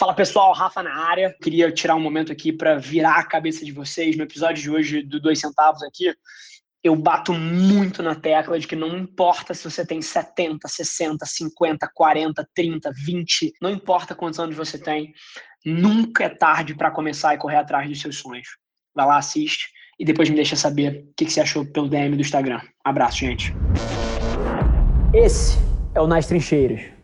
Fala pessoal, Rafa na área. Queria tirar um momento aqui para virar a cabeça de vocês. No episódio de hoje do Dois Centavos aqui, eu bato muito na tecla de que não importa se você tem 70, 60, 50, 40, 30, 20, não importa quantos anos você tem, nunca é tarde para começar e correr atrás dos seus sonhos. Vai lá, assiste e depois me deixa saber o que você achou pelo DM do Instagram. Abraço, gente. Esse é o Nas Trincheiras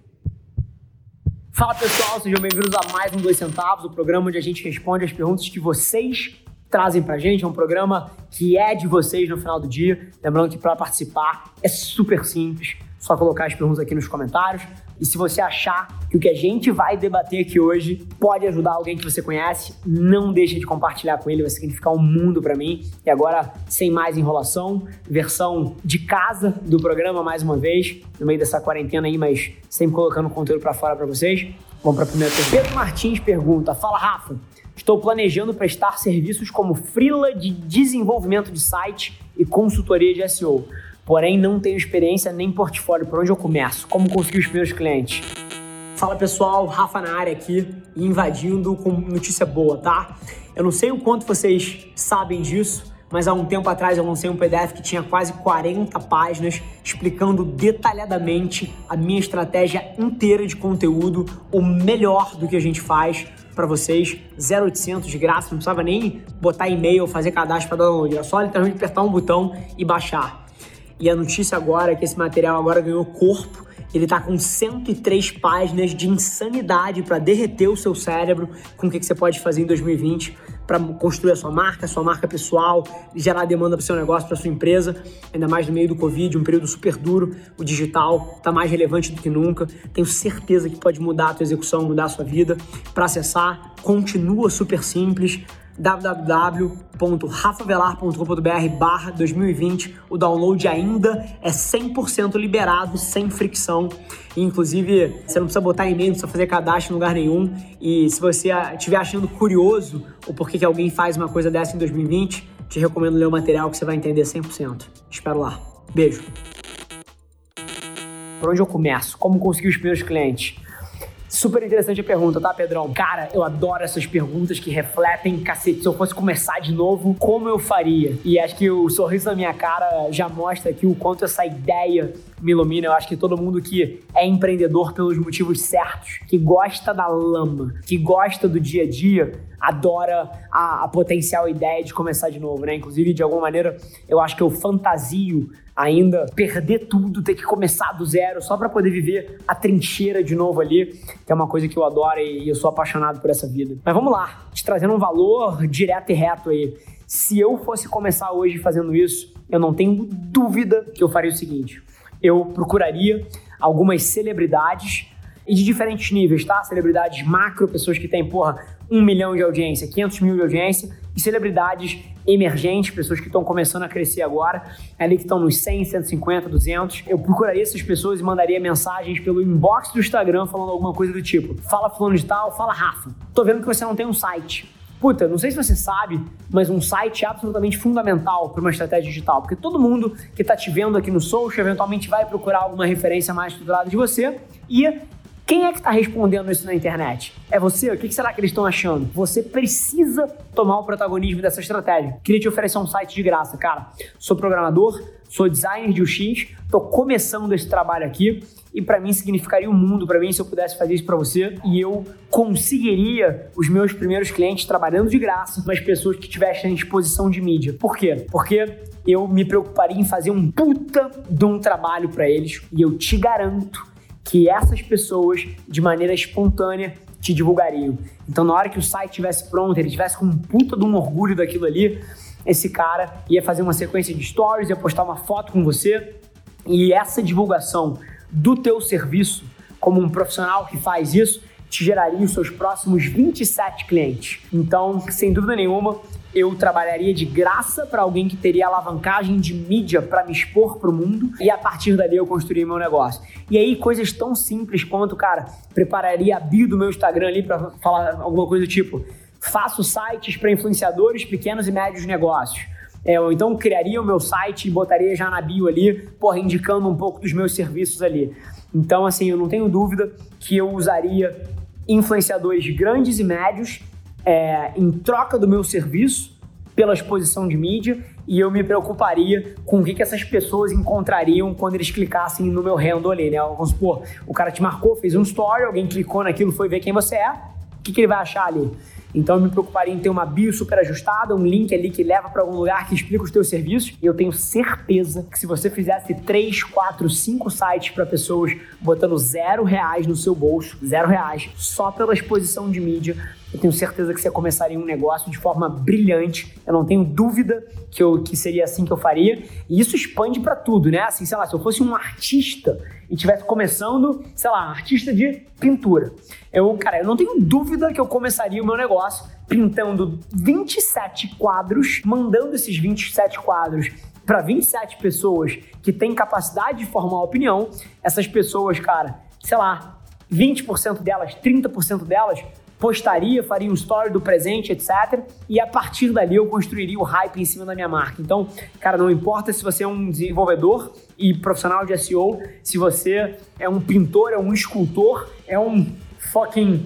Fala pessoal, sejam bem-vindos a mais um Dois Centavos, o programa onde a gente responde as perguntas que vocês trazem pra gente. É um programa que é de vocês no final do dia. Lembrando que para participar é super simples, só colocar as perguntas aqui nos comentários. E se você achar que o que a gente vai debater aqui hoje pode ajudar alguém que você conhece, não deixe de compartilhar com ele, vai significar um mundo para mim. E agora, sem mais enrolação, versão de casa do programa mais uma vez, no meio dessa quarentena aí, mas sempre colocando conteúdo para fora para vocês. Vamos para a primeira pergunta. Pedro Martins pergunta: Fala, Rafa. Estou planejando prestar serviços como freela de desenvolvimento de site e consultoria de SEO porém não tenho experiência nem portfólio. Por onde eu começo? Como conseguir os primeiros clientes? Fala pessoal, Rafa na área aqui, invadindo com notícia boa, tá? Eu não sei o quanto vocês sabem disso, mas há um tempo atrás eu lancei um PDF que tinha quase 40 páginas explicando detalhadamente a minha estratégia inteira de conteúdo, o melhor do que a gente faz para vocês, 0800 de graça, não precisava nem botar e-mail, fazer cadastro para download, era só literalmente apertar um botão e baixar. E a notícia agora é que esse material agora ganhou corpo. Ele tá com 103 páginas de insanidade para derreter o seu cérebro com o que, que você pode fazer em 2020 para construir a sua marca, a sua marca pessoal, gerar demanda para o seu negócio, para sua empresa, ainda mais no meio do Covid, um período super duro, o digital está mais relevante do que nunca. Tenho certeza que pode mudar a tua execução, mudar a sua vida. Para acessar, continua super simples www.rafavelar.com.br barra 2020. O download ainda é 100% liberado, sem fricção. inclusive, você não precisa botar e-mail, não precisa fazer cadastro em lugar nenhum. E se você estiver achando curioso o porquê que alguém faz uma coisa dessa em 2020, te recomendo ler o material que você vai entender 100%. Espero lá. Beijo. Por onde eu começo? Como conseguir os primeiros clientes? Super interessante a pergunta, tá, Pedrão? Cara, eu adoro essas perguntas que refletem, cacete, se eu fosse começar de novo, como eu faria? E acho que o sorriso na minha cara já mostra aqui o quanto essa ideia me ilumina. Eu acho que todo mundo que é empreendedor pelos motivos certos, que gosta da lama, que gosta do dia a dia, adora a, a potencial ideia de começar de novo, né? Inclusive, de alguma maneira, eu acho que eu fantasio ainda perder tudo, ter que começar do zero só para poder viver a trincheira de novo ali, que é uma coisa que eu adoro e eu sou apaixonado por essa vida. Mas vamos lá, te trazendo um valor direto e reto aí. Se eu fosse começar hoje fazendo isso, eu não tenho dúvida que eu faria o seguinte: eu procuraria algumas celebridades e de diferentes níveis, tá? Celebridades macro, pessoas que têm, porra, um milhão de audiência, 500 mil de audiência, e celebridades emergentes, pessoas que estão começando a crescer agora, ali que estão nos 100, 150, 200. Eu procuraria essas pessoas e mandaria mensagens pelo inbox do Instagram falando alguma coisa do tipo: fala fulano de tal, fala Rafa. Tô vendo que você não tem um site. Puta, não sei se você sabe, mas um site é absolutamente fundamental para uma estratégia digital, porque todo mundo que está te vendo aqui no social eventualmente vai procurar alguma referência mais estruturada de você e quem é que está respondendo isso na internet? É você? O que será que eles estão achando? Você precisa tomar o protagonismo dessa estratégia. Queria te oferecer um site de graça, cara. Sou programador, sou designer de UX, estou começando esse trabalho aqui e para mim significaria o um mundo para mim se eu pudesse fazer isso para você e eu conseguiria os meus primeiros clientes trabalhando de graça, mas pessoas que tivessem exposição de mídia. Por quê? Porque eu me preocuparia em fazer um puta de um trabalho para eles e eu te garanto que essas pessoas, de maneira espontânea, te divulgariam. Então, na hora que o site estivesse pronto, ele tivesse com um puta de um orgulho daquilo ali, esse cara ia fazer uma sequência de stories, ia postar uma foto com você, e essa divulgação do teu serviço, como um profissional que faz isso, te geraria os seus próximos 27 clientes. Então, sem dúvida nenhuma, eu trabalharia de graça para alguém que teria alavancagem de mídia para me expor para o mundo e a partir dali eu construiria meu negócio. E aí, coisas tão simples quanto, cara, prepararia a bio do meu Instagram ali para falar alguma coisa tipo: faço sites para influenciadores, pequenos e médios negócios. É, ou então criaria o meu site e botaria já na bio ali, porra, indicando um pouco dos meus serviços ali. Então, assim, eu não tenho dúvida que eu usaria influenciadores grandes e médios é, em troca do meu serviço pela exposição de mídia e eu me preocuparia com o que, que essas pessoas encontrariam quando eles clicassem no meu handle ali, né? Vamos supor, o cara te marcou, fez um story, alguém clicou naquilo, foi ver quem você é, o que, que ele vai achar ali? Então eu me preocuparia em ter uma bio super ajustada, um link ali que leva para algum lugar que explica os teus serviços. E eu tenho certeza que se você fizesse 3, 4, 5 sites para pessoas botando zero reais no seu bolso, zero reais, só pela exposição de mídia, eu tenho certeza que você começaria um negócio de forma brilhante. Eu não tenho dúvida que, eu, que seria assim que eu faria. E isso expande para tudo, né? Assim, sei lá, se eu fosse um artista e tivesse começando, sei lá, artista de pintura. Eu, cara, eu não tenho dúvida que eu começaria o meu negócio pintando 27 quadros, mandando esses 27 quadros para 27 pessoas que têm capacidade de formar opinião. Essas pessoas, cara, sei lá, 20% delas, 30% delas postaria, faria um story do presente, etc. E a partir dali eu construiria o hype em cima da minha marca. Então, cara, não importa se você é um desenvolvedor e profissional de SEO, se você é um pintor, é um escultor, é um fucking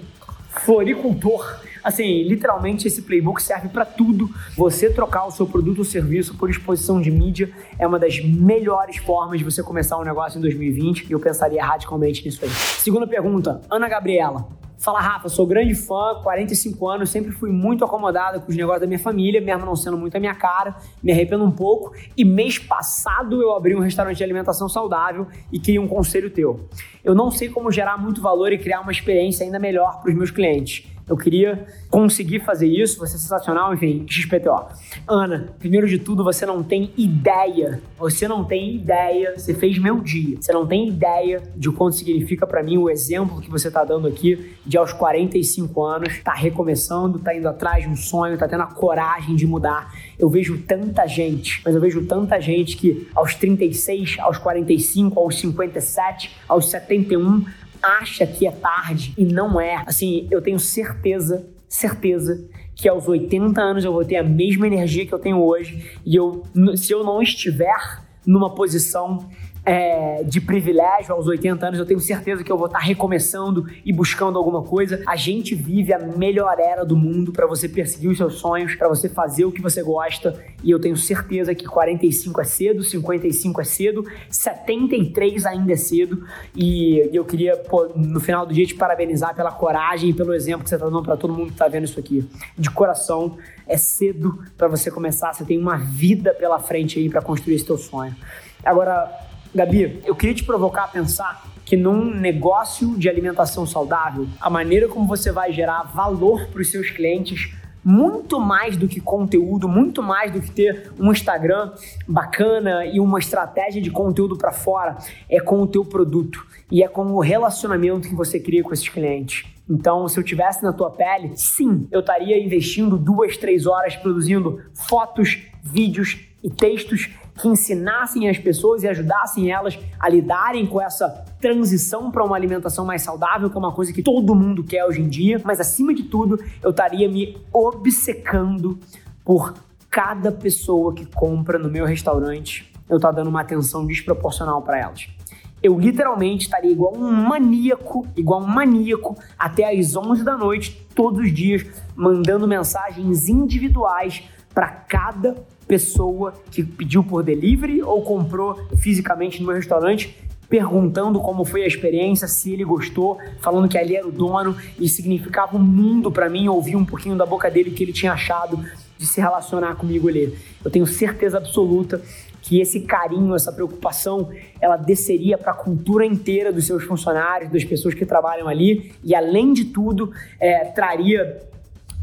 floricultor. Assim, literalmente esse playbook serve para tudo. Você trocar o seu produto ou serviço por exposição de mídia é uma das melhores formas de você começar um negócio em 2020 e eu pensaria radicalmente nisso aí. Segunda pergunta, Ana Gabriela. Fala, Rafa, sou grande fã, 45 anos, sempre fui muito acomodado com os negócios da minha família, mesmo não sendo muito a minha cara, me arrependo um pouco. E mês passado eu abri um restaurante de alimentação saudável e queria um conselho teu. Eu não sei como gerar muito valor e criar uma experiência ainda melhor para os meus clientes. Eu queria conseguir fazer isso, você é sensacional, enfim, XPTO. Ana, primeiro de tudo, você não tem ideia, você não tem ideia, você fez meu dia. Você não tem ideia de quanto significa para mim o exemplo que você tá dando aqui de aos 45 anos, tá recomeçando, tá indo atrás de um sonho, tá tendo a coragem de mudar. Eu vejo tanta gente, mas eu vejo tanta gente que aos 36, aos 45, aos 57, aos 71 acha que é tarde e não é. Assim, eu tenho certeza, certeza que aos 80 anos eu vou ter a mesma energia que eu tenho hoje e eu, se eu não estiver numa posição é, de privilégio aos 80 anos, eu tenho certeza que eu vou estar recomeçando e buscando alguma coisa. A gente vive a melhor era do mundo para você perseguir os seus sonhos, para você fazer o que você gosta. E eu tenho certeza que 45 é cedo, 55 é cedo, 73 ainda é cedo. E eu queria, pô, no final do dia, te parabenizar pela coragem e pelo exemplo que você está dando para todo mundo que está vendo isso aqui. De coração, é cedo para você começar. Você tem uma vida pela frente aí para construir esse teu sonho. Agora, Gabi, eu queria te provocar a pensar que num negócio de alimentação saudável, a maneira como você vai gerar valor para os seus clientes muito mais do que conteúdo, muito mais do que ter um Instagram bacana e uma estratégia de conteúdo para fora, é com o teu produto e é com o relacionamento que você cria com esses clientes. Então, se eu tivesse na tua pele, sim, eu estaria investindo duas, três horas produzindo fotos, vídeos e textos que ensinassem as pessoas e ajudassem elas a lidarem com essa transição para uma alimentação mais saudável, que é uma coisa que todo mundo quer hoje em dia, mas acima de tudo, eu estaria me obcecando por cada pessoa que compra no meu restaurante, eu estou dando uma atenção desproporcional para elas. Eu literalmente estaria igual um maníaco, igual um maníaco, até às 11 da noite, todos os dias, mandando mensagens individuais para cada pessoa que pediu por delivery ou comprou fisicamente no meu restaurante, perguntando como foi a experiência, se ele gostou, falando que ali era o dono e significava um mundo para mim ouvir um pouquinho da boca dele o que ele tinha achado de se relacionar comigo ali. Eu tenho certeza absoluta que esse carinho, essa preocupação, ela desceria para a cultura inteira dos seus funcionários, das pessoas que trabalham ali e além de tudo é, traria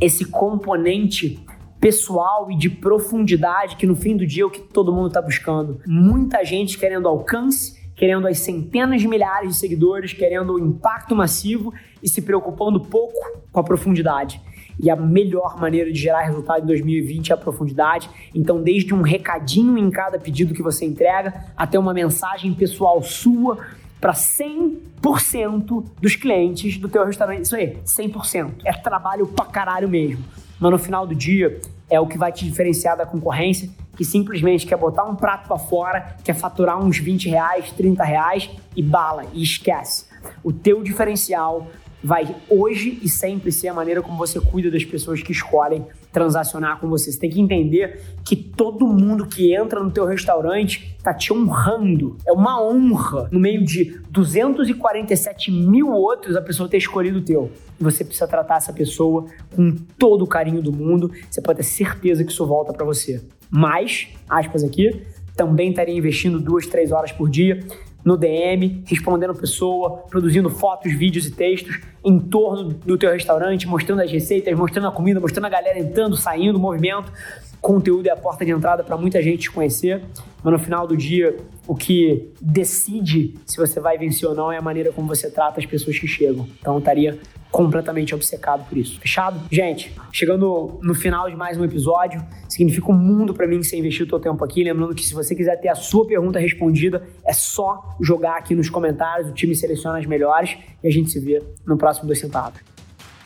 esse componente pessoal e de profundidade que no fim do dia é o que todo mundo está buscando. Muita gente querendo alcance, querendo as centenas de milhares de seguidores, querendo o impacto massivo e se preocupando pouco com a profundidade. E a melhor maneira de gerar resultado em 2020 é a profundidade. Então, desde um recadinho em cada pedido que você entrega, até uma mensagem pessoal sua para 100% dos clientes do teu restaurante. Isso aí, 100%. É trabalho pra caralho mesmo mas no final do dia é o que vai te diferenciar da concorrência que simplesmente quer botar um prato para fora, quer faturar uns 20 reais, 30 reais e bala, e esquece. O teu diferencial vai hoje e sempre ser a maneira como você cuida das pessoas que escolhem transacionar com você. Você tem que entender que todo mundo que entra no teu restaurante tá te honrando. É uma honra no meio de 247 mil outros a pessoa ter escolhido o teu. Você precisa tratar essa pessoa com todo o carinho do mundo. Você pode ter certeza que isso volta para você. Mas, aspas aqui, também estaria investindo duas, três horas por dia no DM, respondendo pessoa, produzindo fotos, vídeos e textos em torno do teu restaurante, mostrando as receitas, mostrando a comida, mostrando a galera entrando, saindo, movimento. Conteúdo é a porta de entrada para muita gente te conhecer, mas no final do dia, o que decide se você vai vencer ou não é a maneira como você trata as pessoas que chegam. Então, estaria completamente obcecado por isso. Fechado? Gente, chegando no final de mais um episódio, significa um mundo para mim você investir o seu tempo aqui. Lembrando que se você quiser ter a sua pergunta respondida, é só jogar aqui nos comentários, o time seleciona as melhores e a gente se vê no próximo Dois Centavos.